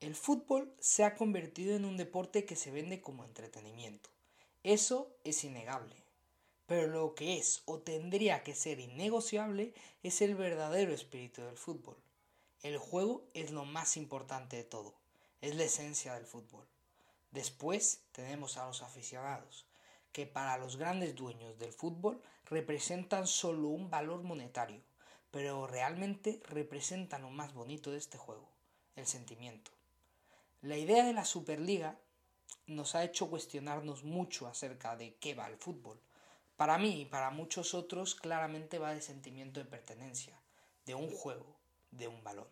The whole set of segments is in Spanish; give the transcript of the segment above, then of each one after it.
El fútbol se ha convertido en un deporte que se vende como entretenimiento. Eso es innegable. Pero lo que es o tendría que ser innegociable es el verdadero espíritu del fútbol. El juego es lo más importante de todo, es la esencia del fútbol. Después tenemos a los aficionados, que para los grandes dueños del fútbol representan solo un valor monetario, pero realmente representan lo más bonito de este juego, el sentimiento. La idea de la Superliga nos ha hecho cuestionarnos mucho acerca de qué va el fútbol. Para mí y para muchos otros claramente va de sentimiento de pertenencia, de un juego, de un balón.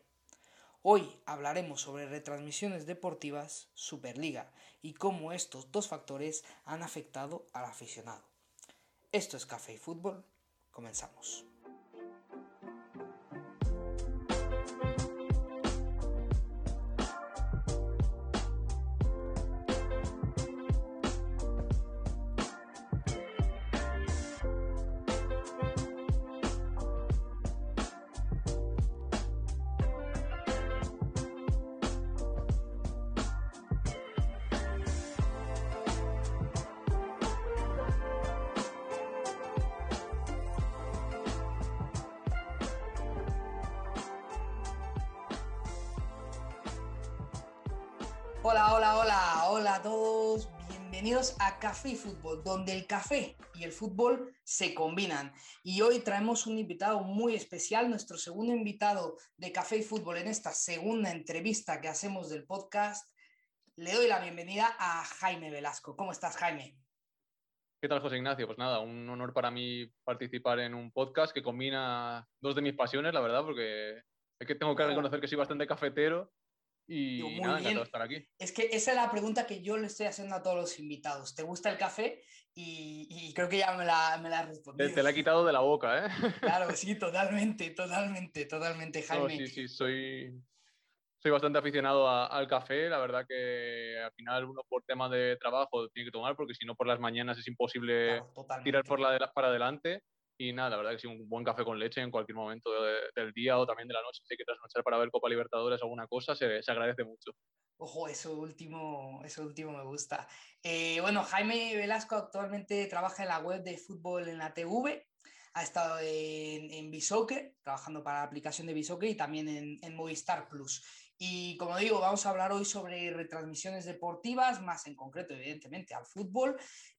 Hoy hablaremos sobre retransmisiones deportivas, Superliga y cómo estos dos factores han afectado al aficionado. Esto es Café y Fútbol. Comenzamos. Hola, hola, hola, hola a todos. Bienvenidos a Café y Fútbol, donde el café y el fútbol se combinan. Y hoy traemos un invitado muy especial, nuestro segundo invitado de Café y Fútbol en esta segunda entrevista que hacemos del podcast. Le doy la bienvenida a Jaime Velasco. ¿Cómo estás, Jaime? ¿Qué tal, José Ignacio? Pues nada, un honor para mí participar en un podcast que combina dos de mis pasiones, la verdad, porque es que tengo que reconocer que soy bastante cafetero y muy nada, bien. estar aquí. Es que esa es la pregunta que yo le estoy haciendo a todos los invitados. ¿Te gusta el café? Y, creo que ya me la, me la has respondido. Te, la he quitado de la boca, ¿eh? Claro, sí, totalmente, totalmente, totalmente, Jaime. sí, sí, soy, soy bastante aficionado al café. La verdad que al final uno por tema de trabajo tiene que tomar, porque si no por las mañanas es imposible tirar por la para adelante. Y nada, la verdad que sí, un buen café con leche en cualquier momento del día o también de la noche, si hay que trasnochar para ver Copa Libertadores o alguna cosa, se, agradece mucho. Ojo, eso último, eso último me gusta. Eh, bueno, Jaime Velasco actualmente trabaja en la web de fútbol en la TV, ha estado en, en Bisoccer, trabajando para la aplicación de Bisoccer y también en, en Movistar Plus. Y como digo, vamos a hablar hoy sobre retransmisiones deportivas, más en concreto, evidentemente, al fútbol.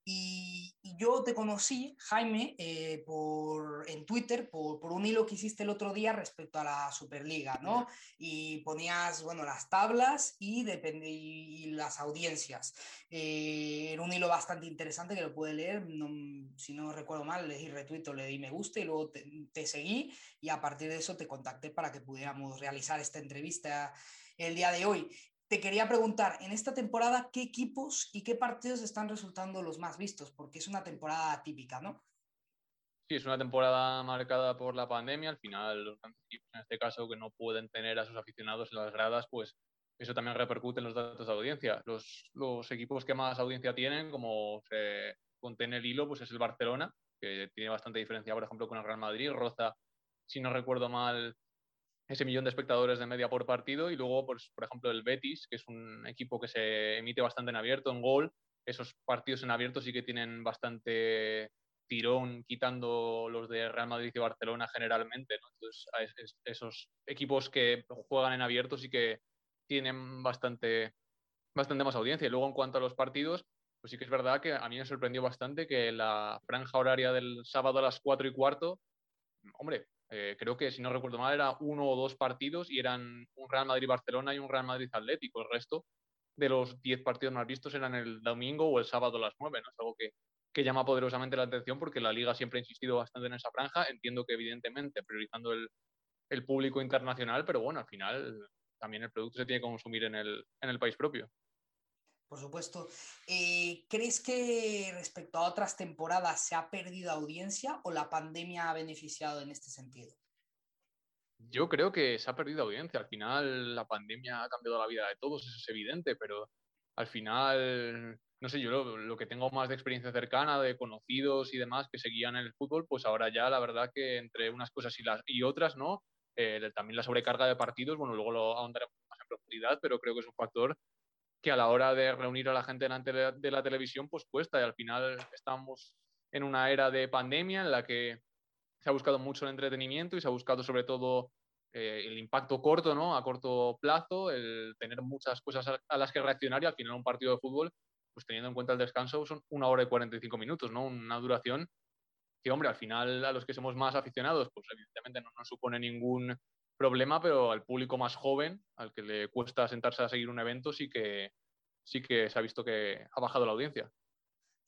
Y, yo te conocí, Jaime, eh, por, en Twitter por, por, un hilo que hiciste el otro día respecto a la Superliga, ¿no? Y ponías, bueno, las tablas y, depende, y las audiencias. Eh, era un hilo bastante interesante que lo pude leer, si no recuerdo mal, le di retweet le di me gusta y luego te, te seguí y a partir de eso te contacté para que pudiéramos realizar esta entrevista el día de hoy. Te quería preguntar, en esta temporada, ¿qué equipos y qué partidos están resultando los más vistos? Porque es una temporada típica, ¿no? Sí, es una temporada marcada por la pandemia. Al final, los equipos, en este caso, que no pueden tener a sus aficionados en las gradas, pues eso también repercute en los datos de audiencia. Los, los equipos que más audiencia tienen, como se contiene el hilo, pues es el Barcelona, que tiene bastante diferencia, por ejemplo, con el Real Madrid. Roza, si no recuerdo mal, ese millón de espectadores de media por partido y luego, pues, por ejemplo, el Betis, que es un equipo que se emite bastante en abierto, en gol, esos partidos en abierto sí que tienen bastante tirón quitando los de Real Madrid y Barcelona generalmente, Entonces, esos equipos que juegan en abierto sí que tienen bastante, bastante más audiencia. Y luego, en cuanto a los partidos, pues sí que es verdad que a mí me sorprendió bastante que la franja horaria del sábado a las 4 y cuarto, hombre, eh, creo que, si no recuerdo mal, era uno o dos partidos y eran un Real Madrid-Barcelona y un Real Madrid-Atlético. El resto de los 10 partidos más vistos eran el domingo o el sábado a las 9, ¿no? Es algo que, que llama poderosamente la atención porque la liga siempre ha insistido bastante en esa franja. Entiendo que, evidentemente, priorizando el, el público internacional, pero bueno, al final también el producto se tiene que consumir en el, en el país propio. Por supuesto. Eh, ¿Crees que respecto a otras temporadas se ha perdido audiencia o la pandemia ha beneficiado en este sentido? Yo creo que se ha perdido audiencia. Al final la pandemia ha cambiado la vida de todos, eso es evidente, pero al final, no sé, yo lo, que tengo más de experiencia cercana, de conocidos y demás que seguían el fútbol, pues ahora ya la verdad que entre unas cosas y, las, y otras, ¿no? Eh, también la sobrecarga de partidos, bueno, luego lo ahondaremos más en profundidad, pero creo que es un factor que a la hora de reunir a la gente delante de la televisión, pues cuesta. Y al final estamos en una era de pandemia en la que se ha buscado mucho el entretenimiento y se ha buscado sobre todo eh, el impacto corto, ¿no? A corto plazo, el tener muchas cosas a, las que reaccionar y al final un partido de fútbol, pues teniendo en cuenta el descanso, son una hora y 45 minutos, ¿no? Una duración que, hombre, al final a los que somos más aficionados, pues evidentemente no nos supone ningún problema, pero al público más joven, al que le cuesta sentarse a seguir un evento, sí que, sí que se ha visto que ha bajado la audiencia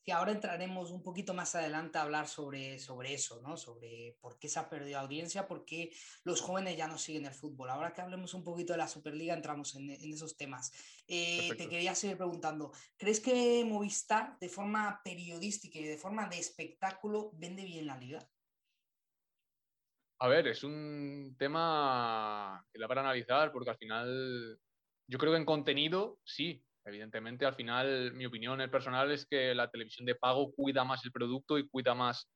que ahora entraremos un poquito más adelante a hablar sobre, sobre eso, ¿no? Sobre por qué se ha perdido audiencia, por qué los jóvenes ya no siguen el fútbol. Ahora que hablemos un poquito de la Superliga, entramos en, en esos temas. Eh, te quería seguir preguntando, ¿crees que Movistar de forma periodística y de forma de espectáculo vende bien la liga? A ver, es un tema que da para analizar porque al final yo creo que en contenido sí, Evidentemente, al final, mi opinión personal es que la televisión de pago cuida más el producto y cuida más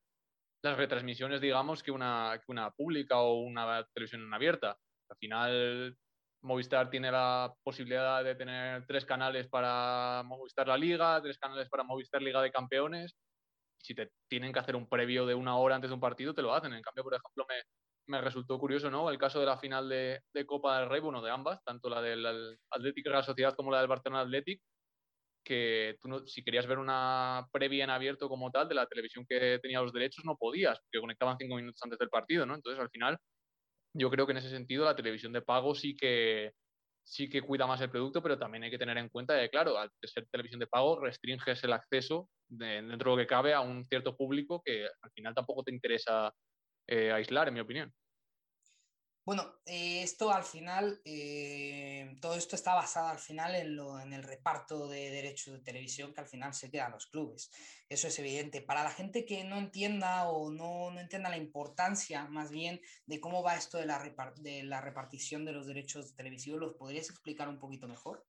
las retransmisiones, digamos, que una, que una pública o una televisión abierta. Al final, Movistar tiene la posibilidad de tener tres canales para Movistar La Liga, tres canales para Movistar Liga de Campeones. Si te tienen que hacer un previo de una hora antes de un partido, te lo hacen. En cambio, por ejemplo, me, me resultó curioso, ¿no? El caso de la final de, Copa del Rey, bueno, de ambas, tanto la del Atlético la Sociedad como la del Barcelona Athletic, que tú no, si querías ver una previa en abierto como tal de la televisión que tenía los derechos, no podías, porque conectaban cinco minutos antes del partido, ¿no? Entonces, al final, yo creo que en ese sentido la televisión de pago sí que sí que cuida más el producto, pero también hay que tener en cuenta que, claro, al ser televisión de pago, restringes el acceso dentro de lo que cabe a un cierto público que al final tampoco te interesa eh, aislar, en mi opinión. Bueno, eh, esto al final, eh, todo esto está basado al final en, lo, en, el reparto de derechos de televisión que al final se quedan los clubes. Eso es evidente. Para la gente que no entienda o no, no entienda la importancia más bien de cómo va esto de la, de la repartición de los derechos televisivos, ¿los podrías explicar un poquito mejor?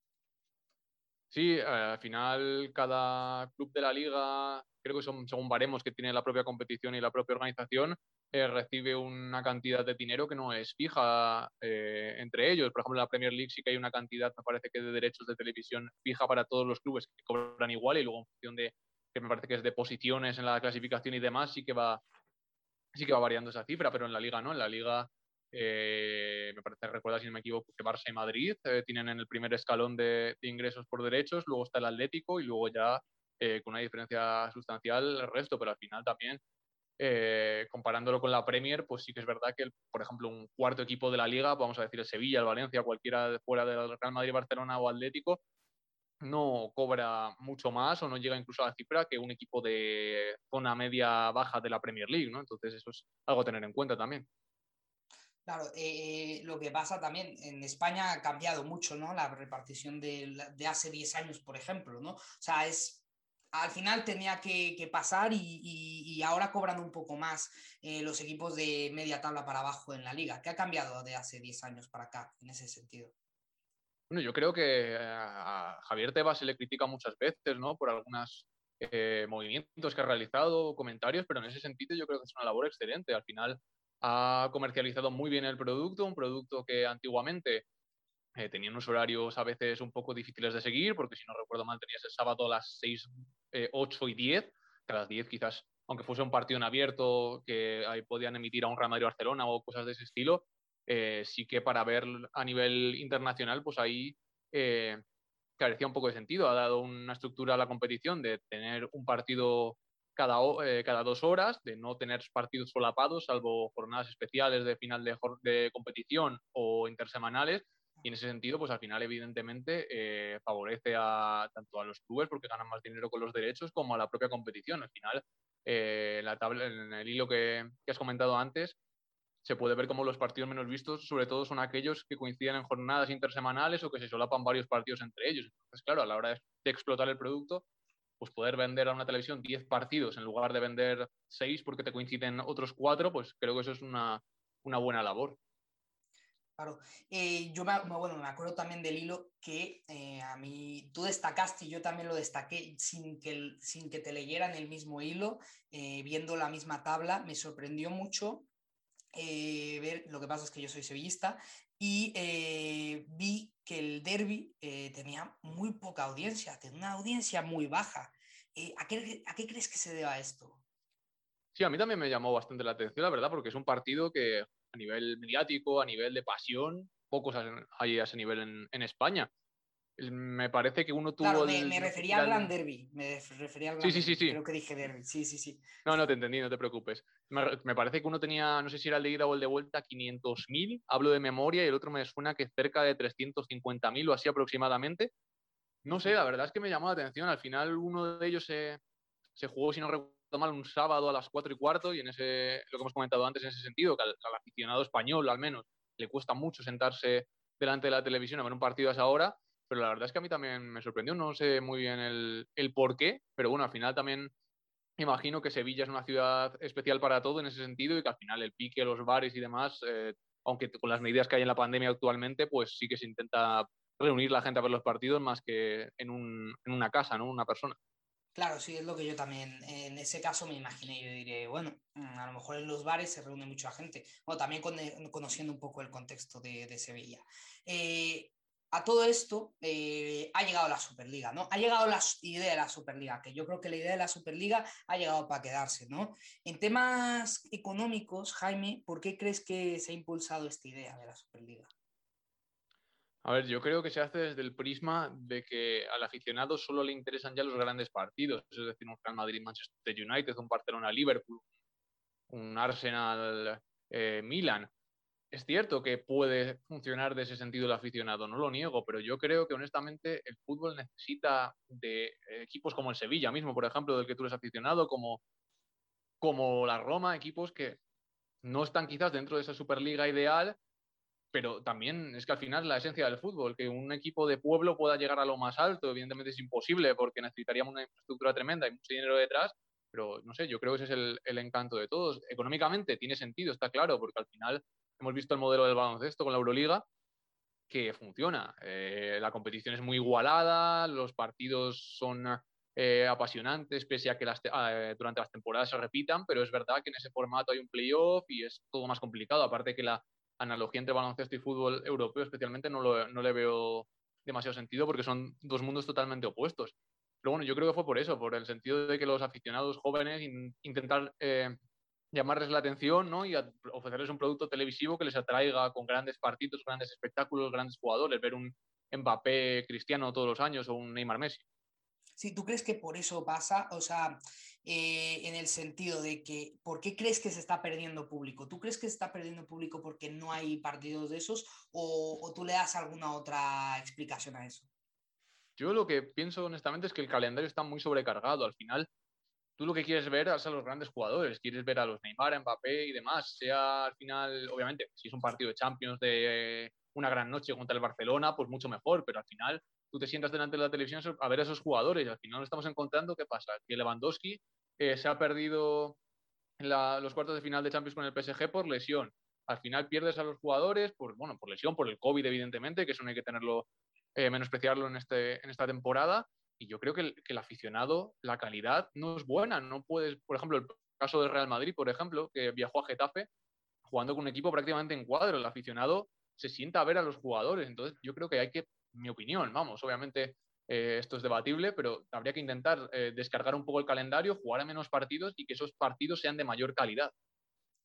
Sí, al final cada club de la liga, creo que son según baremos que tiene la propia competición y la propia organización, eh, recibe una cantidad de dinero que no es fija eh, entre ellos. Por ejemplo, en la Premier League sí que hay una cantidad, me parece que de derechos de televisión fija para todos los clubes que cobran igual y luego en función de, que me parece que es de posiciones en la clasificación y demás, sí que va, sí que va variando esa cifra, pero en la liga no, en la liga eh, me parece, recuerda si no me equivoco, que Barça y Madrid tienen en el primer escalón de, de, ingresos por derechos, luego está el Atlético y luego ya con una diferencia sustancial el resto, pero al final también eh, comparándolo con la Premier, pues sí que es verdad que, por ejemplo, un cuarto equipo de la liga, vamos a decir el Sevilla, el Valencia, cualquiera fuera del Real Madrid, Barcelona o Atlético, no cobra mucho más o no llega incluso a la cifra que un equipo de zona media baja de la Premier League, ¿no? Entonces eso es algo a tener en cuenta también. Claro, eh, lo que pasa también, en España ha cambiado mucho, ¿no? La repartición de, de hace 10 años, por ejemplo, ¿no? O sea, es al final tenía que, pasar y, ahora cobran un poco más eh, los equipos de media tabla para abajo en la liga. ¿Qué ha cambiado de hace 10 años para acá en ese sentido? Bueno, yo creo que a Javier Tebas se le critica muchas veces, ¿no? Por algunos eh, movimientos que ha realizado, comentarios, pero en ese sentido yo creo que es una labor excelente. Al final ha comercializado muy bien el producto, un producto que antiguamente eh, tenían unos horarios a veces un poco difíciles de seguir, porque si no recuerdo mal tenías el sábado a las 6, 8 eh, y 10, que a las 10 quizás, aunque fuese un partido en abierto, que ahí podían emitir a un Real Madrid Barcelona o cosas de ese estilo, eh, sí que para ver a nivel internacional, pues ahí carecía un poco de sentido. Ha dado una estructura a la competición de tener un partido cada, cada dos horas, de no tener partidos solapados, salvo jornadas especiales de final de, de competición o intersemanales, y en ese sentido, pues al final, evidentemente, eh, favorece a, tanto a los clubes porque ganan más dinero con los derechos como a la propia competición. Al final, eh, la tabla, en el hilo que, has comentado antes, se puede ver como los partidos menos vistos, sobre todo, son aquellos que coinciden en jornadas intersemanales o que se solapan varios partidos entre ellos. Entonces, claro, a la hora de, explotar el producto, pues poder vender a una televisión 10 partidos en lugar de vender 6 porque te coinciden otros 4, pues creo que eso es una, una buena labor. Claro, eh, yo me, bueno, me acuerdo también del hilo que eh, a mí tú destacaste y yo también lo destaqué sin que, sin que te leyeran el mismo hilo, eh, viendo la misma tabla, me sorprendió mucho ver, lo que pasa es que yo soy sevillista, y vi que el derby tenía muy poca audiencia, tenía una audiencia muy baja. Eh, ¿a, qué, ¿a, qué, crees que se deba esto? Sí, a mí también me llamó bastante la atención, la verdad, porque es un partido que a nivel mediático, a nivel de pasión, pocos hay a ese nivel en, en España me parece que uno tuvo. Claro, me, refería al Gran Derby. Me refería al Gran sí, sí, sí, Creo que dije Derby. Sí, sí, sí. No, no te entendí, no te preocupes. Me, parece que uno tenía, no sé si era el de ida o el de vuelta, 500.000, hablo de memoria, y el otro me suena que cerca de 350.000 o así aproximadamente. No sé, la verdad es que me llamó la atención. Al final, uno de ellos se, se jugó, si no recuerdo mal, un sábado a las 4 y cuarto, y en ese, lo que hemos comentado antes, en ese sentido, que al, al aficionado español, al menos, le cuesta mucho sentarse delante de la televisión a ver un partido a esa hora pero la verdad es que a mí también me sorprendió, no sé muy bien el, el por qué, pero bueno, al final también imagino que Sevilla es una ciudad especial para todo en ese sentido y que al final el pique, los bares y demás, eh, aunque con las medidas que hay en la pandemia actualmente, pues sí que se intenta reunir la gente a ver los partidos más que en, un, en una casa, ¿no? Una persona. Claro, sí, es lo que yo también en ese caso me imaginé. Yo diré, bueno, mm, a lo mejor en los bares se reúne mucha gente. o también conociendo un poco el contexto de, de Sevilla. Eh, a todo esto eh, ha llegado la Superliga, ¿no? Ha llegado la idea de la Superliga, que yo creo que la idea de la Superliga ha llegado para quedarse, ¿no? En temas económicos, Jaime, ¿por qué crees que se ha impulsado esta idea de la Superliga? A ver, yo creo que se hace desde el prisma de que al aficionado solo le interesan ya los grandes partidos, es decir, un Real Madrid, Manchester United, un Barcelona, Liverpool, un Arsenal, eh, es cierto que puede funcionar de ese sentido el aficionado, no lo niego, pero yo creo que honestamente el fútbol necesita de equipos como el Sevilla mismo, por ejemplo, del que tú eres aficionado, como, como la Roma, equipos que no están quizás dentro de esa Superliga ideal, pero también es que al final la esencia del fútbol, que un equipo de pueblo pueda llegar a lo más alto, evidentemente es imposible porque necesitaríamos una infraestructura tremenda y mucho dinero detrás, pero no sé, yo creo que ese es el, el encanto de todos. Económicamente tiene sentido, está claro, porque al final hemos visto el modelo del baloncesto con la Euroliga, que funciona. Eh, la competición es muy igualada, los partidos son eh, apasionantes, pese a que ah, durante las temporadas se repitan, pero es verdad que en ese formato hay un playoff y es todo más complicado. Aparte que la analogía entre baloncesto y fútbol europeo especialmente no, no le veo demasiado sentido porque son dos mundos totalmente opuestos. Pero bueno, yo creo que fue por eso, por el sentido de que los aficionados jóvenes intentar eh, llamarles la atención ¿no? y ofrecerles un producto televisivo que les atraiga con grandes partidos, grandes espectáculos, grandes jugadores, ver un Mbappé Cristiano todos los años o un Neymar Messi. Sí, ¿tú crees que por eso pasa? O sea, eh, en el sentido de que, ¿por qué crees que se está perdiendo público? ¿Tú crees que se está perdiendo público porque no hay partidos de esos o, o tú le das alguna otra explicación a eso? Yo lo que pienso honestamente es que el calendario está muy sobrecargado. Al final, tú lo que quieres ver es a los grandes jugadores, quieres ver a los Neymar, Mbappé y demás, sea al final, obviamente, si es un partido de Champions de una gran noche contra el Barcelona, pues mucho mejor, pero al final tú te sientas delante de la televisión a ver a esos jugadores y al final nos estamos encontrando, ¿qué pasa? Que Lewandowski eh, se ha perdido los cuartos de final de Champions con el PSG por lesión. Al final pierdes a los jugadores por, bueno, por lesión, por el COVID, evidentemente, que eso no hay que tenerlo, eh, menospreciarlo en, este, en esta temporada y yo creo que el, que el, aficionado, la calidad no es buena. No puedes, por ejemplo, el caso del Real Madrid, por ejemplo, que viajó a Getafe jugando con un equipo prácticamente en cuadro. El aficionado se sienta a ver a los jugadores. Entonces, yo creo que hay que, mi opinión, vamos, obviamente eh, esto es debatible, pero habría que intentar eh, descargar un poco el calendario, jugar a menos partidos y que esos partidos sean de mayor calidad.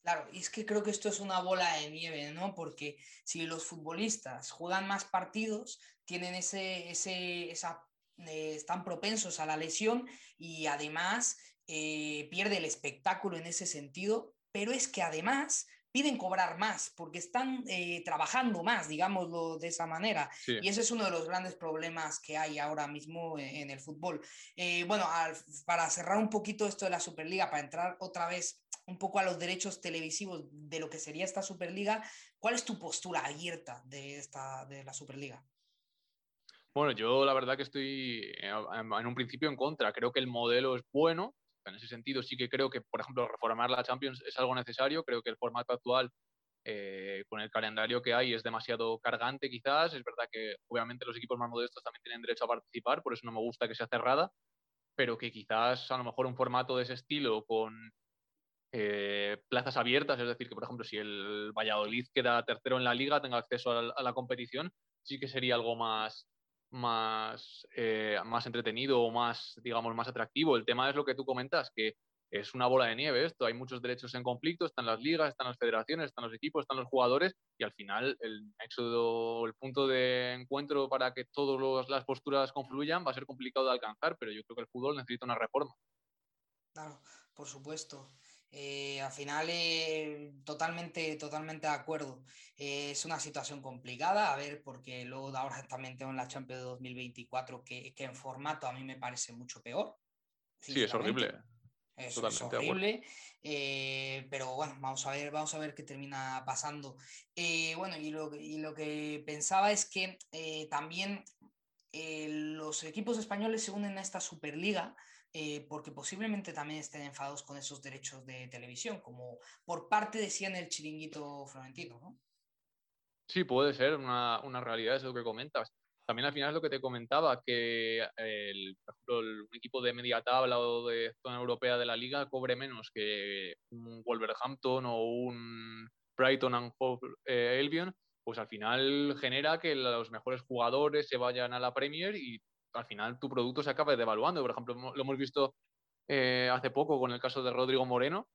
Claro, y es que creo que esto es una bola de nieve, ¿no? Porque si los futbolistas juegan más partidos, tienen ese, ese, eh, están propensos a la lesión y además pierde el espectáculo en ese sentido, pero es que además piden cobrar más porque están eh, trabajando más, digámoslo de esa manera. Y ese es uno de los grandes problemas que hay ahora mismo en, el fútbol. bueno, para cerrar un poquito esto de la Superliga, para entrar otra vez un poco a los derechos televisivos de lo que sería esta Superliga, ¿cuál es tu postura abierta de, esta, de la Superliga? Bueno, yo la verdad que estoy eh, en un principio en contra. Creo que el modelo es bueno. En ese sentido sí que creo que, por ejemplo, reformar la Champions es algo necesario. Creo que el formato actual, eh, con el calendario que hay, es demasiado cargante quizás. Es verdad que obviamente los equipos más modestos también tienen derecho a participar, por eso no me gusta que sea cerrada, pero que quizás a lo mejor un formato de ese estilo con eh, plazas abiertas, es decir, que por ejemplo si el Valladolid queda tercero en la liga, tenga acceso a la, competición, sí que sería algo más, más, eh, más entretenido o más, digamos, más atractivo. El tema es lo que tú comentas, que es una bola de nieve esto, hay muchos derechos en conflicto, están las ligas, están las federaciones, están los equipos, están los jugadores y al final el éxodo, el punto de encuentro para que todas las posturas confluyan va a ser complicado de alcanzar, pero yo creo que el fútbol necesita una reforma. Claro, por supuesto. Eh, al final, eh, totalmente, totalmente de acuerdo. Eh, es una situación complicada, a ver, porque luego ahora también tengo en la Champions de 2024 que, que en formato a mí me parece mucho peor. Sí, es horrible. Es, horrible. pero bueno, vamos a ver, vamos a ver qué termina pasando. bueno, y lo, y lo, que pensaba es que también los equipos españoles se unen a esta Superliga eh, porque posiblemente también estén enfadados con esos derechos de televisión, como por parte decían el chiringuito florentino, ¿no? Sí, puede ser una, una realidad eso que comentas. También al final es lo que te comentaba, que el, por ejemplo, el, equipo de media tabla o de zona europea de la liga cobre menos que un Wolverhampton o un Brighton and Hove eh, Albion, pues al final genera que los mejores jugadores se vayan a la Premier y al final tu producto se acaba devaluando. Por ejemplo, lo hemos visto eh, hace poco con el caso de Rodrigo Moreno,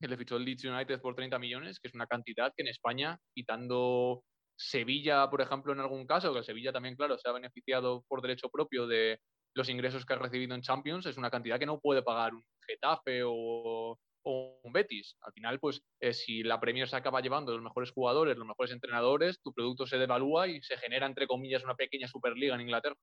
que le fichó el Leeds United por 30 millones, que es una cantidad que en España, quitando Sevilla, por ejemplo, en algún caso, que Sevilla también, claro, se ha beneficiado por derecho propio de los ingresos que ha recibido en Champions, es una cantidad que no puede pagar un Getafe o, un Betis. Al final, pues eh, si la Premier se acaba llevando los mejores jugadores, los mejores entrenadores, tu producto se devalúa y se genera, entre comillas, una pequeña Superliga en Inglaterra.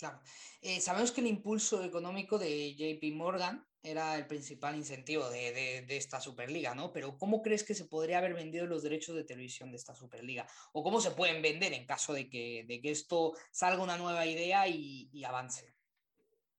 Claro. Eh, sabemos que el impulso económico de JP Morgan era el principal incentivo de, esta Superliga, ¿no? Pero ¿cómo crees que se podría haber vendido los derechos de televisión de esta Superliga? ¿O cómo se pueden vender en caso de que, esto salga una nueva idea y avance?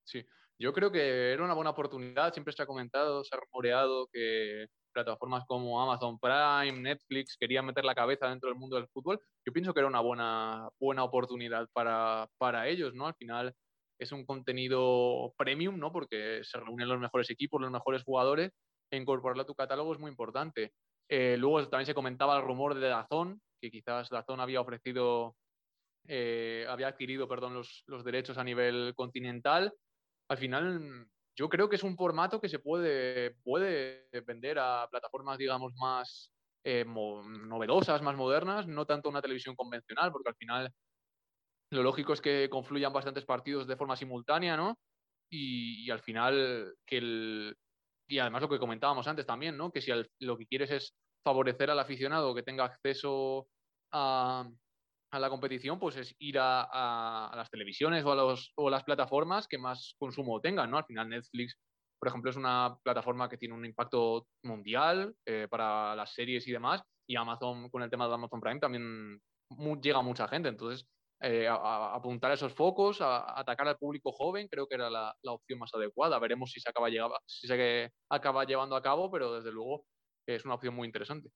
Sí, yo creo que era una buena oportunidad. Siempre se ha comentado, se ha rumoreado que plataformas como Amazon Prime, Netflix querían meter la cabeza dentro del mundo del fútbol, yo pienso que era una buena, buena oportunidad para, para ellos, ¿no? Al final es un contenido premium, ¿no? Porque se reúnen los mejores equipos, los mejores jugadores, e incorporarlo a tu catálogo es muy importante. Eh, luego también se comentaba el rumor de Dazón, que quizás Dazón había ofrecido, eh, había adquirido, perdón, los, los derechos a nivel continental. Al final yo creo que es un formato que se puede, puede vender a plataformas, digamos, más eh, novedosas, más modernas, no tanto una televisión convencional, porque al final lo lógico es que confluyan bastantes partidos de forma simultánea, ¿no? Y, al final que el... Y además lo que comentábamos antes también, ¿no? Que si lo que quieres es favorecer al aficionado que tenga acceso a, a la competición, pues es ir a, las televisiones o a, los, o las plataformas que más consumo tengan, ¿no? Al final Netflix, por ejemplo, es una plataforma que tiene un impacto mundial eh, para las series y demás, y Amazon, con el tema de Amazon Prime, también llega a mucha gente. Entonces, eh, a, apuntar esos focos, a, atacar al público joven, creo que era la, opción más adecuada. Veremos si se, acaba, si se acaba llevando a cabo, pero desde luego es una opción muy interesante.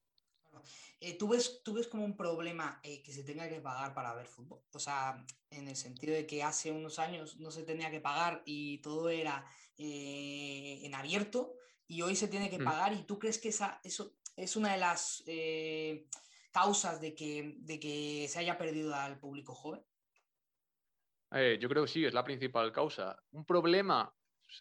Eh, ¿tú, ves, ¿Tú ves como un problema eh, que se tenga que pagar para ver fútbol? O sea, en el sentido de que hace unos años no se tenía que pagar y todo era eh, en abierto y hoy se tiene que mm. pagar y tú crees que esa, eso es una de las causas de que, de que se haya perdido al público joven? yo creo que sí, es la principal causa. Un problema,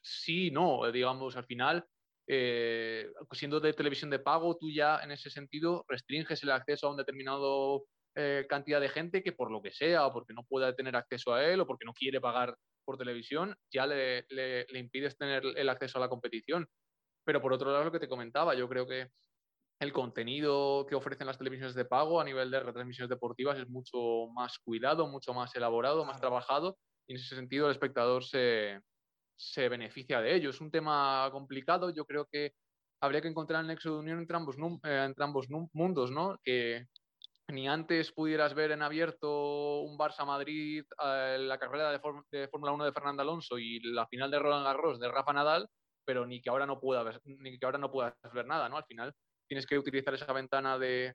sí, no, digamos, al final eh, siendo de televisión de pago, tú ya en ese sentido restringes el acceso a un determinado eh, cantidad de gente que por lo que sea, o porque no pueda tener acceso a él, o porque no quiere pagar por televisión, ya le, le, impides tener el acceso a la competición. Pero por otro lado, lo que te comentaba, yo creo que el contenido que ofrecen las televisiones de pago a nivel de retransmisiones deportivas es mucho más cuidado, mucho más elaborado, más trabajado, y en ese sentido el espectador se, se beneficia de ello. Es un tema complicado, yo creo que habría que encontrar el nexo de unión entre ambos, eh, entre ambos mundos, ¿no? Que ni antes pudieras ver en abierto un Barça-Madrid, eh, la carrera de, Fórmula 1 de Fernando Alonso y la final de Roland Garros de Rafa Nadal, pero ni que ahora no pueda ver, ni que ahora no puedas ver nada, ¿no? Al final tienes que utilizar esa ventana de,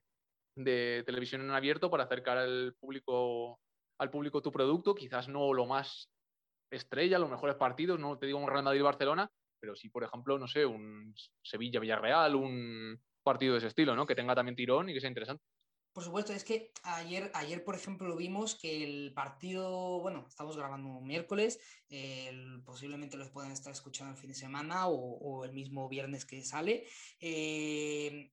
de televisión en abierto para acercar al público al público tu producto, quizás no lo más estrella, los mejores partidos, no te digo un Real Madrid-Barcelona, pero sí, por ejemplo, no sé, un Sevilla-Villarreal, un partido de ese estilo, ¿no? Que tenga también tirón y que sea interesante. Por supuesto, es que ayer, ayer por ejemplo, vimos que el partido, bueno, estamos grabando miércoles, posiblemente los puedan estar escuchando el fin de semana o, el mismo viernes que sale. Eh,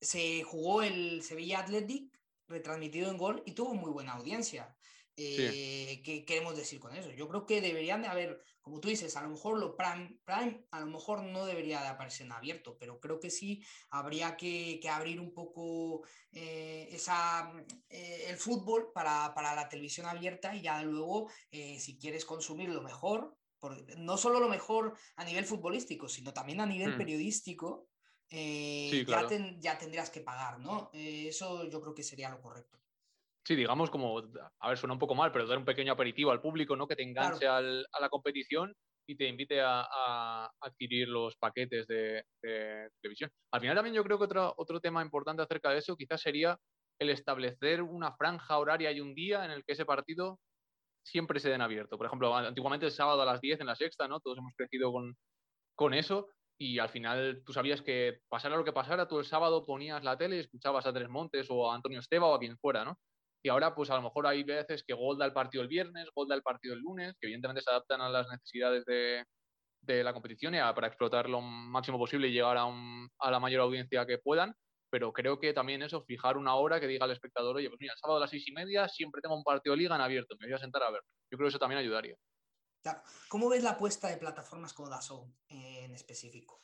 se jugó el Sevilla Athletic, retransmitido en gol, y tuvo muy buena audiencia. Eh, ¿Qué queremos decir con eso? Yo creo que deberían de haber, como tú dices, a lo mejor lo prime, prime a lo mejor no debería de aparecer en abierto, pero creo que sí habría que, abrir un poco eh, esa, eh, el fútbol para, la televisión abierta y ya luego, si quieres consumir lo mejor, no solo lo mejor a nivel futbolístico, sino también a nivel mm. periodístico, ya, ya, tendrías que pagar, ¿no? eso yo creo que sería lo correcto. Sí, digamos como, a ver, suena un poco mal, pero dar un pequeño aperitivo al público, ¿no? Que te enganche a la competición y te invite a, adquirir los paquetes de, televisión. Al final también yo creo que otro, otro tema importante acerca de eso quizás sería el establecer una franja horaria y un día en el que ese partido siempre se den abierto. Por ejemplo, antiguamente el sábado a las 10 en la sexta, ¿no? Todos hemos crecido con, con eso y al final tú sabías que pasara lo que pasara, tú el sábado ponías la tele y escuchabas a Tres Montes o a Antonio Esteba o a quien fuera, ¿no? Y ahora, pues a lo mejor hay veces que Gol da el partido el viernes, Gol da el partido el lunes, que evidentemente se adaptan a las necesidades de, la competición y para explotar lo máximo posible y llegar a, a, la mayor audiencia que puedan. Pero creo que también eso, fijar una hora que diga al espectador, oye, pues mira, el sábado a las seis y media siempre tengo un partido de liga en abierto, me voy a sentar a ver. Yo creo que eso también ayudaría. ¿Cómo ves la apuesta de plataformas como Dazón en específico?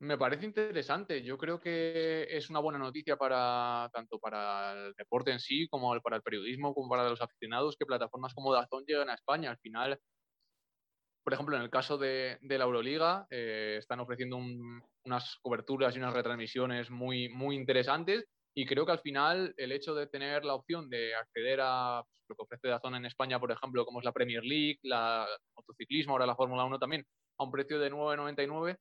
Me parece interesante. Yo creo que es una buena noticia para tanto para el deporte en sí, como para el periodismo, como para los aficionados, que plataformas como Dazón lleguen a España. Al final, por ejemplo, en el caso de, la Euroliga, eh, están ofreciendo unas coberturas y unas retransmisiones muy, muy interesantes. Y creo que al final el hecho de tener la opción de acceder a pues, lo que ofrece Dazón en España, por ejemplo, como es la Premier League, la motociclismo, ahora la Fórmula 1 también, a un precio de 9,99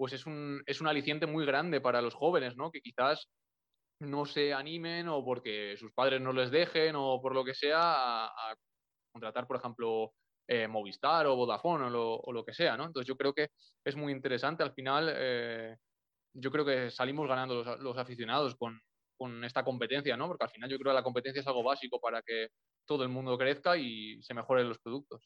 pues es un, es un aliciente muy grande para los jóvenes, ¿no? Que quizás no se animen o porque sus padres no les dejen o por lo que sea a, contratar, por ejemplo, eh, Movistar o Vodafone o lo, que sea, ¿no? Entonces yo creo que es muy interesante. Al final, eh, yo creo que salimos ganando los, aficionados con, con, esta competencia, ¿no? Porque al final yo creo que la competencia es algo básico para que todo el mundo crezca y se mejoren los productos.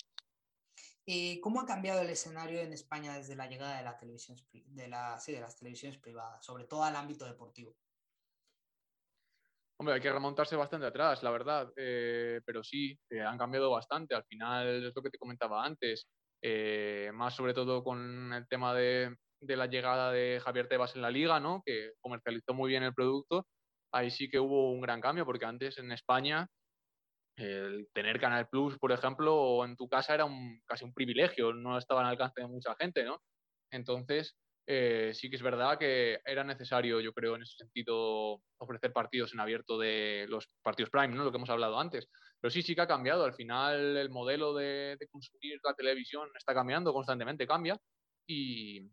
Eh, ¿Cómo ha cambiado el escenario en España desde la llegada de, la televisión, de, la, de las televisiones privadas, sobre todo al ámbito deportivo? Hombre, hay que remontarse bastante atrás, la verdad, eh, pero sí, eh, han cambiado bastante. Al final es lo que te comentaba antes, más sobre todo con el tema de, de, la llegada de Javier Tebas en la liga, ¿no? que comercializó muy bien el producto. Ahí sí que hubo un gran cambio, porque antes en España el tener Canal Plus, por ejemplo, en tu casa era un, casi un privilegio, no estaba al alcance de mucha gente, ¿no? Entonces, eh, sí que es verdad que era necesario, yo creo, en ese sentido, ofrecer partidos en abierto de los partidos Prime, ¿no? Lo que hemos hablado antes. Pero sí, sí que ha cambiado. Al final, el modelo de, consumir la televisión está cambiando, constantemente cambia. Y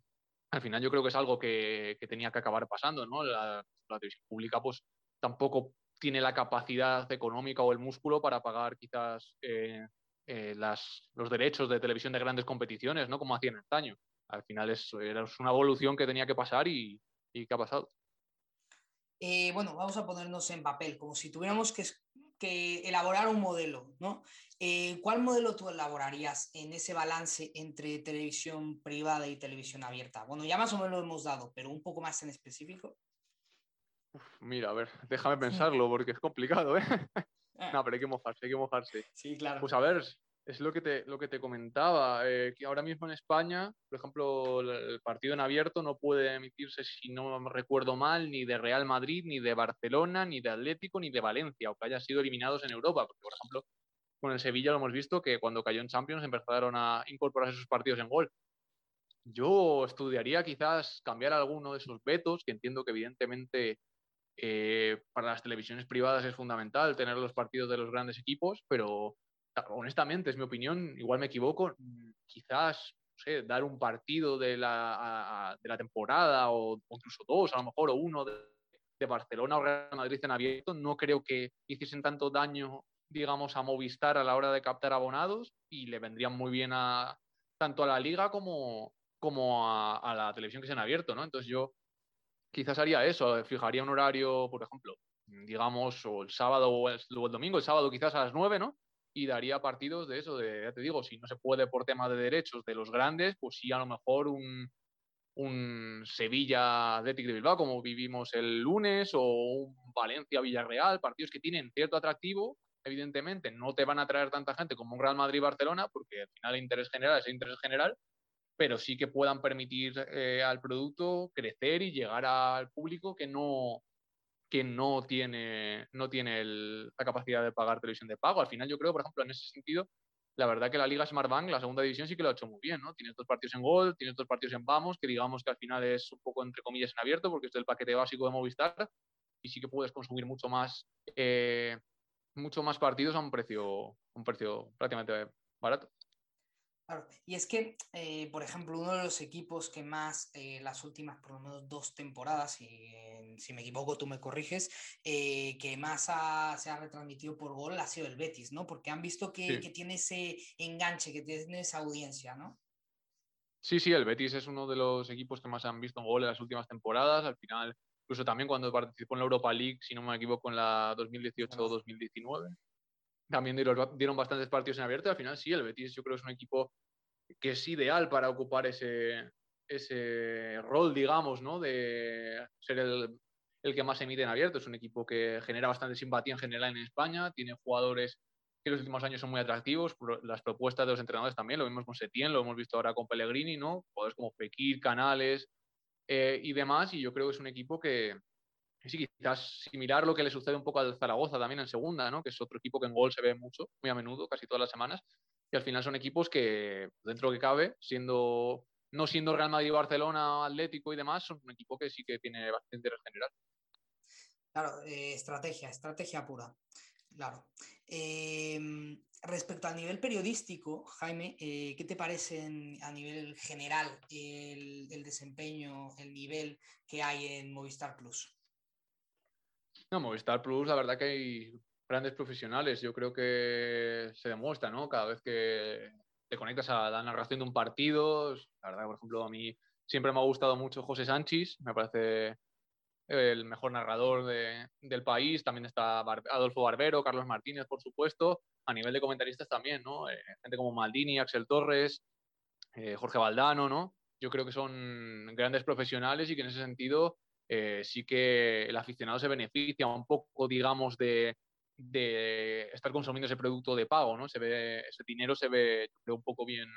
al final, yo creo que es algo que, tenía que acabar pasando, ¿no? La, la televisión pública, pues tampoco tiene la capacidad económica o el músculo para pagar quizás eh, eh, los derechos de televisión de grandes competiciones, ¿no? Como hacían antaño. Al final es, una evolución que tenía que pasar y, y que ha pasado. Eh, bueno, vamos a ponernos en papel, como si tuviéramos que, elaborar un modelo, ¿no? ¿Cuál modelo tú elaborarías en ese balance entre televisión privada y televisión abierta? Bueno, ya más o menos lo hemos dado, pero un poco más en específico mira, a ver, déjame pensarlo porque es complicado, ¿eh? Ah. no, pero hay que mojarse, hay que mojarse. Sí, claro. Pues a ver, es lo que te, lo que te comentaba, eh, que ahora mismo en España, por ejemplo, el partido en abierto no puede emitirse, si no recuerdo mal, ni de Real Madrid, ni de Barcelona, ni de Atlético, ni de Valencia, aunque hayan sido eliminados en Europa, porque por ejemplo, con el Sevilla lo hemos visto que cuando cayó en Champions empezaron a incorporarse esos partidos en gol. Yo estudiaría quizás cambiar alguno de esos vetos, que entiendo que evidentemente eh, para las televisiones privadas es fundamental tener los partidos de los grandes equipos, pero honestamente, es mi opinión, igual me equivoco, quizás dar un partido de la, de la temporada o, incluso dos, a lo mejor, o uno de, Barcelona o Real Madrid en abierto, no creo que hiciesen tanto daño, digamos, a Movistar a la hora de captar abonados y le vendrían muy bien a, tanto a la liga como, como a, la televisión que se han abierto, ¿no? Entonces yo quizás haría eso, fijaría un horario, por ejemplo, digamos, o el sábado o el, domingo, el sábado quizás a las 9, ¿no? Y daría partidos de eso, de, ya te digo, si no se puede por tema de derechos de los grandes, pues sí a lo mejor un, un Sevilla Athletic de Bilbao, como vivimos el lunes, o un Valencia Villarreal, partidos que tienen cierto atractivo, evidentemente no te van a traer tanta gente como un Real Madrid-Barcelona, porque al final el interés general es el interés general, pero sí que puedan permitir eh, al producto crecer y llegar al público que no, que no tiene, no tiene la capacidad de pagar televisión de pago. Al final yo creo, por ejemplo, en ese sentido, la verdad que la Liga Smartbank, la segunda división, sí que lo ha hecho muy bien, ¿no? Tiene dos partidos en Gol, tiene dos partidos en Vamos, que digamos que al final es un poco, entre comillas, en abierto, porque es el paquete básico de Movistar, y sí que puedes consumir mucho más eh, mucho más partidos a un precio, un precio prácticamente barato. Claro, y es que, eh, por ejemplo, uno de los equipos que más eh, las últimas por lo menos dos temporadas, y si me equivoco tú me corriges, eh, que más se ha retransmitido por gol ha sido el Betis, ¿no? Porque han visto que, que, tiene ese enganche, que tiene esa audiencia, ¿no? Sí, sí, el Betis es uno de los equipos que más han visto en gol en las últimas temporadas. Al final, incluso también cuando participó en la Europa League, si no me equivoco, en la 2018 o 2019. También dieron, bastantes partidos en abierto. Al final, sí, el Betis yo creo es un equipo que es ideal para ocupar ese, ese rol, digamos, ¿no? de ser el, el que más emite en abierto. Es un equipo que genera bastante simpatía en general en España. Tiene jugadores que en los últimos años son muy atractivos. Las propuestas de los entrenadores también, lo vimos con Setién, lo hemos visto ahora con Pellegrini, ¿no? Jugadores como Fekir, Canales, eh, y demás. Y yo creo que es un equipo que, sí, quizás similar lo que le sucede un poco al Zaragoza también en segunda, ¿no? que es otro equipo que en gol se ve mucho, muy a menudo, casi todas las semanas. Y al final son equipos que, dentro de que cabe, siendo no siendo Real Madrid, Barcelona, Atlético y demás, son un equipo que sí que tiene bastante interés general. Claro, eh, estrategia, estrategia pura. Claro. Em, respecto al nivel periodístico, Jaime, eh, ¿qué te parece a nivel general el, desempeño, el nivel que hay en Movistar Plus? No, Movistar Plus, la verdad que hay grandes profesionales. Yo creo que se demuestra, ¿no? Cada vez que te conectas a la narración de un partido. La verdad, por ejemplo, a mí siempre me ha gustado mucho José Sánchez. Me parece el mejor narrador del país, también está Adolfo Barbero, Carlos Martínez, por supuesto, a nivel de comentaristas también, ¿no? Eh, gente como Maldini, Axel Torres, eh, Jorge Valdano, ¿no? Yo creo que son grandes profesionales y que en ese sentido eh, sí que el aficionado se beneficia un poco, digamos, de, de, estar consumiendo ese producto de pago, ¿no? Se ve, ese dinero se ve, un poco bien,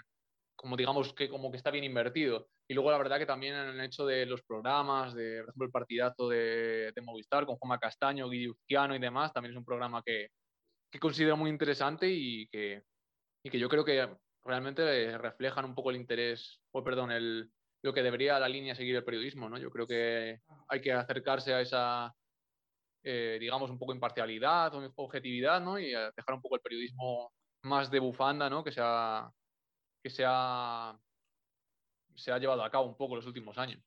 como digamos que como que está bien invertido. Y luego la verdad que también en el hecho de los programas, de por ejemplo el partidazo de, de Movistar con Juanma Castaño, Guido y demás, también es un programa que, que considero muy interesante y que, y que yo creo que realmente reflejan un poco el interés, o perdón, el, lo que debería la línea seguir el periodismo, ¿no? Yo creo que hay que acercarse a esa, eh, digamos, un poco imparcialidad o objetividad, ¿no? Y dejar un poco el periodismo más de bufanda, ¿no? Que se ha, que se ha, se ha llevado a cabo un poco los últimos años.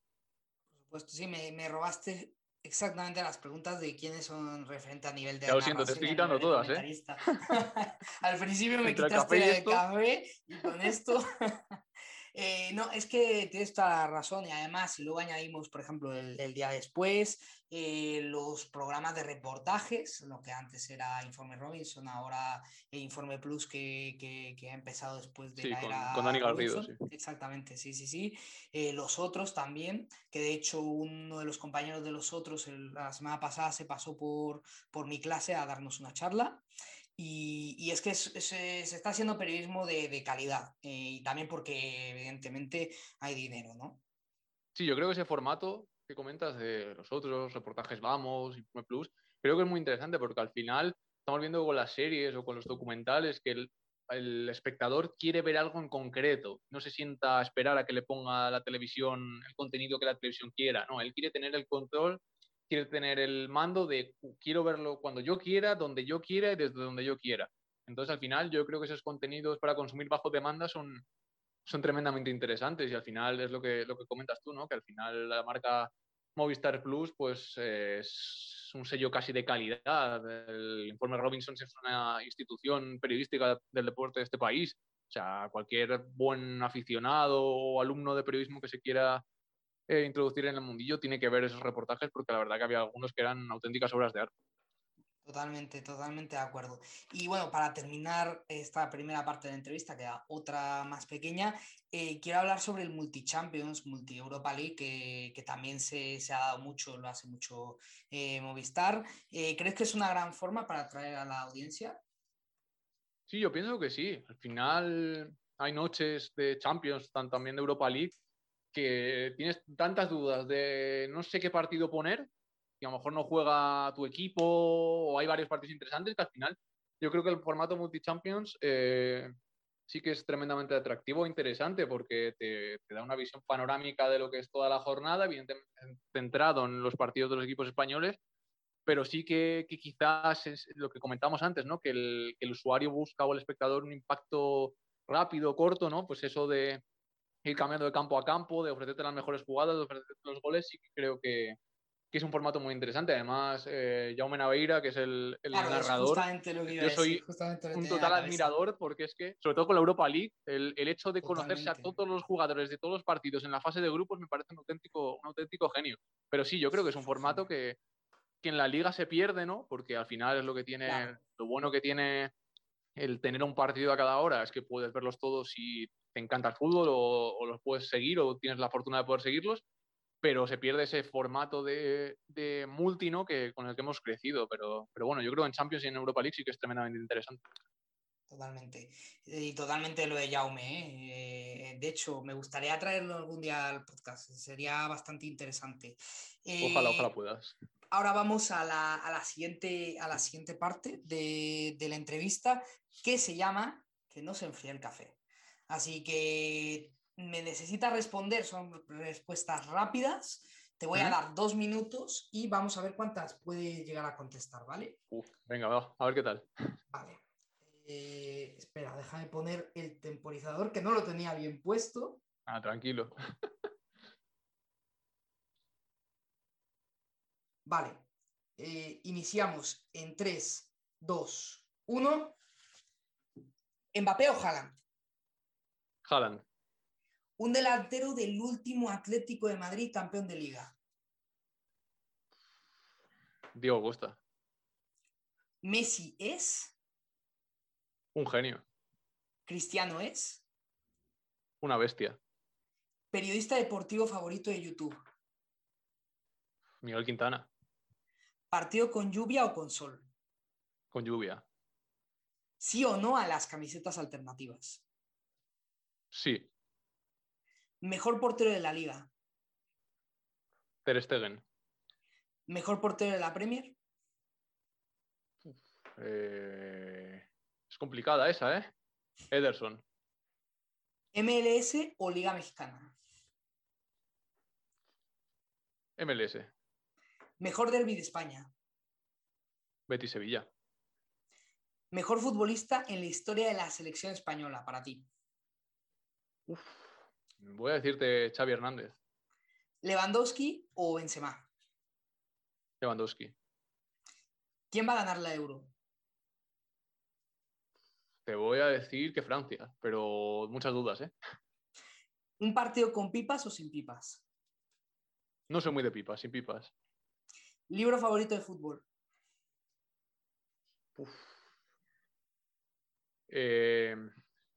Por supuesto, sí, me, me robaste exactamente las preguntas de quiénes son referentes a nivel de. Ya lo siento, te estoy quitando todas, ¿eh? Al principio me quitaste el café y con esto. Eh, no, es que tienes toda la razón y además si luego añadimos, por ejemplo, el, día después, eh, los programas de reportajes, lo que antes era Informe Robinson, ahora Informe Plus que, ha empezado después de la era con Dani Garrido, sí. Exactamente, sí, sí, sí. Eh, los otros también, que de hecho uno de los compañeros de los otros la semana pasada se pasó por, por mi clase a darnos una charla. Y, es que se está haciendo periodismo de, calidad eh, y también porque evidentemente hay dinero, ¿no? Sí, yo creo que ese formato que comentas de los otros reportajes Vamos, y Plus, creo que es muy interesante porque al final estamos viendo con las series o con los documentales que el, el espectador quiere ver algo en concreto, no se sienta a esperar a que le ponga la televisión el contenido que la televisión quiera, no, él quiere tener el control quiere tener el mando de quiero verlo cuando yo quiera, donde yo quiera y desde donde yo quiera. Entonces, al final, yo creo que esos contenidos para consumir bajo demanda son, son tremendamente interesantes y al final es lo que, lo que comentas tú, ¿no? Que al final la marca Movistar Plus, pues es un sello casi de calidad. El informe Robinson es una institución periodística del deporte de este país O sea, cualquier buen aficionado o alumno de periodismo que se quiera eh, introducir en el mundillo tiene que ver esos reportajes porque la verdad que había algunos que eran auténticas obras de arte. Totalmente, totalmente de acuerdo. Y bueno, para terminar esta primera parte de la entrevista, queda otra más pequeña, eh, quiero hablar sobre el Multi-Champions, Multi-Europa League, que, también se, ha dado mucho, lo hace mucho eh, Movistar. Eh, ¿Crees que es una gran forma para atraer a la audiencia? Sí, yo pienso que sí. Al final hay noches de Champions, también de Europa League, que tienes tantas dudas de no sé qué partido poner y a lo mejor no juega tu equipo o hay varios partidos interesantes que al final yo creo que el formato multi-champions eh, sí que es tremendamente atractivo e interesante porque te, da una visión panorámica de lo que es toda la jornada, evidentemente centrado en los partidos de los equipos españoles, pero sí que, quizás es lo que comentamos antes, ¿no? Que el, el, usuario busca o el espectador un impacto rápido, corto, ¿no? Pues eso de ir cambiando de campo a campo, de ofrecerte las mejores jugadas, de ofrecerte los goles, que creo que, que es un formato muy interesante. Además, eh, Jaume Naveira, que es el, narrador, yo soy un total admirador porque es que, sobre todo con la Europa League, el, hecho de conocerse a todos los jugadores de todos los partidos en la fase de grupos me parece un auténtico, un auténtico genio. Pero sí, yo creo que es un formato que, que en la liga se pierde, ¿no? Porque al final es lo que tiene, lo bueno que tiene el tener un partido a cada hora es que puedes verlos todos si te encanta el fútbol o, o los puedes seguir o tienes la fortuna de poder seguirlos pero se pierde ese formato de, de multi ¿no? que, con el que hemos crecido. Pero, pero bueno, yo creo que en Champions y en Europa League sí que es tremendamente interesante. Totalmente. Y totalmente lo de Jaume. ¿eh? Eh, de hecho, me gustaría traerlo algún día al podcast. Sería bastante interesante. ojalá, ojalá eh, puedas. Ahora vamos a la, a la siguiente, a la siguiente parte de, de la entrevista que se llama Que no se enfríe el café. Así que me necesita responder, son respuestas rápidas. Te voy a dar dos minutos y vamos a ver cuántas puede llegar a contestar, ¿vale? venga, va, a ver qué tal. Vale. Eh, espera, déjame poner el temporizador que no lo tenía bien puesto. Ah, tranquilo. Vale. Eh, iniciamos en 3, 2, 1. ¿Mbappé o Haaland? Haaland. Un delantero del último Atlético de Madrid, campeón de liga. Diego Costa. Messi es. Un genio. Cristiano es. Una bestia. Periodista deportivo favorito de YouTube. Miguel Quintana. ¿Partido con lluvia o con sol? Con lluvia. ¿Sí o no a las camisetas alternativas? Sí. Mejor portero de la liga. Ter Stegen. Mejor portero de la Premier. Eh, es complicada esa, ¿eh? Ederson. MLS o Liga Mexicana. MLS. Mejor derby de España. Betty Sevilla. Mejor futbolista en la historia de la selección española para ti. Uf. Voy a decirte Xavi Hernández. ¿Lewandowski o Benzema? Lewandowski. ¿Quién va a ganar la Euro? Te voy a decir que Francia, pero muchas dudas, ¿eh? ¿Un partido con pipas o sin pipas? No soy muy de pipas, sin pipas. ¿Libro favorito de fútbol? Eh,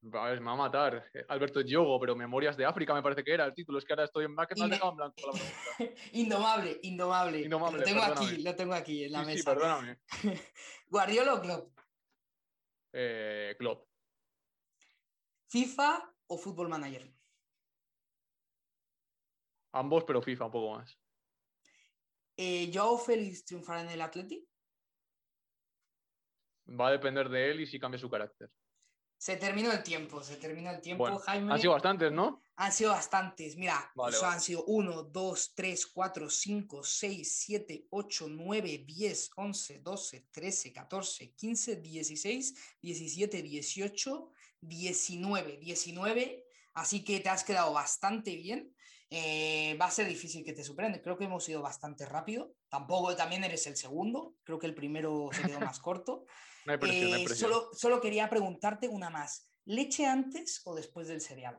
me va a matar. Alberto Diogo, pero Memorias de África me parece que era el título. Es que ahora estoy en bracket, no en blanco indomable, indomable, Lo tengo aquí, lo tengo aquí en la mesa. Sí, perdóname. ¿Guardiola o Klopp? Eh, Klopp. ¿FIFA o Football Manager? Ambos, pero FIFA un poco más. Eh, ¿Joao Félix triunfará en el Atleti? Va a depender de él y si cambia su carácter. Se terminó el tiempo, se terminó el tiempo, Jaime. Han sido bastantes, ¿no? Han sido bastantes. Mira, han sido 1, 2, 3, 4, 5, 6, 7, 8, 9, 10, 11, 12, 13, 14, 15, 16, 17, 18, 19. 19. Así que te has quedado bastante bien. Eh, va a ser difícil que te superen. Creo que hemos ido bastante rápido. Tampoco también eres el segundo. Creo que el primero se quedó más corto. No hay presión, eh, Solo, solo quería preguntarte una más. ¿leche antes o después del cereal?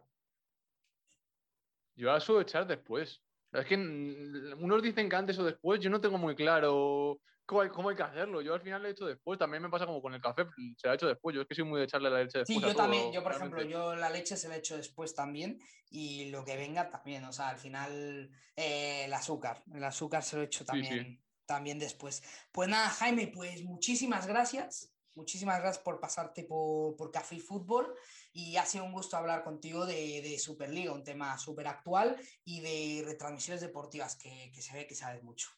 Yo la suelo echar después. Es que unos dicen que antes o después, yo no tengo muy claro cómo hay, cómo hay que hacerlo. Yo al final lo he hecho después. También me pasa como con el café, se lo ha hecho después. Yo es que soy muy de echarle la leche después. Sí, yo también. Yo, por ejemplo, yo la leche se la he hecho después también y lo que venga también. O sea, al final eh, el azúcar. El azúcar se lo he hecho también, también después. Pues nada, Jaime, pues muchísimas gracias. Muchísimas gracias por pasarte por, Café y Fútbol y ha sido un gusto hablar contigo de, Superliga, un tema súper actual y de retransmisiones deportivas que, se ve que sabes mucho.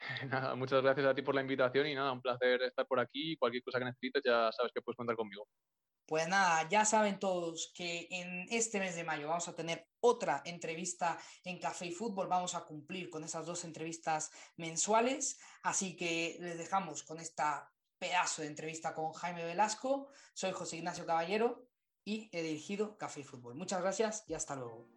Nada, muchas gracias a ti por la invitación y nada, un placer estar por aquí. Cualquier cosa que necesites ya sabes que puedes contar conmigo. Pues nada, ya saben todos que en este mes de mayo vamos a tener otra entrevista en Café y Fútbol. Vamos a cumplir con esas dos entrevistas mensuales. Así que les dejamos con esta pedazo de entrevista con Jaime Velasco. Soy José Ignacio Caballero y he dirigido Café y Fútbol. Muchas gracias y hasta luego.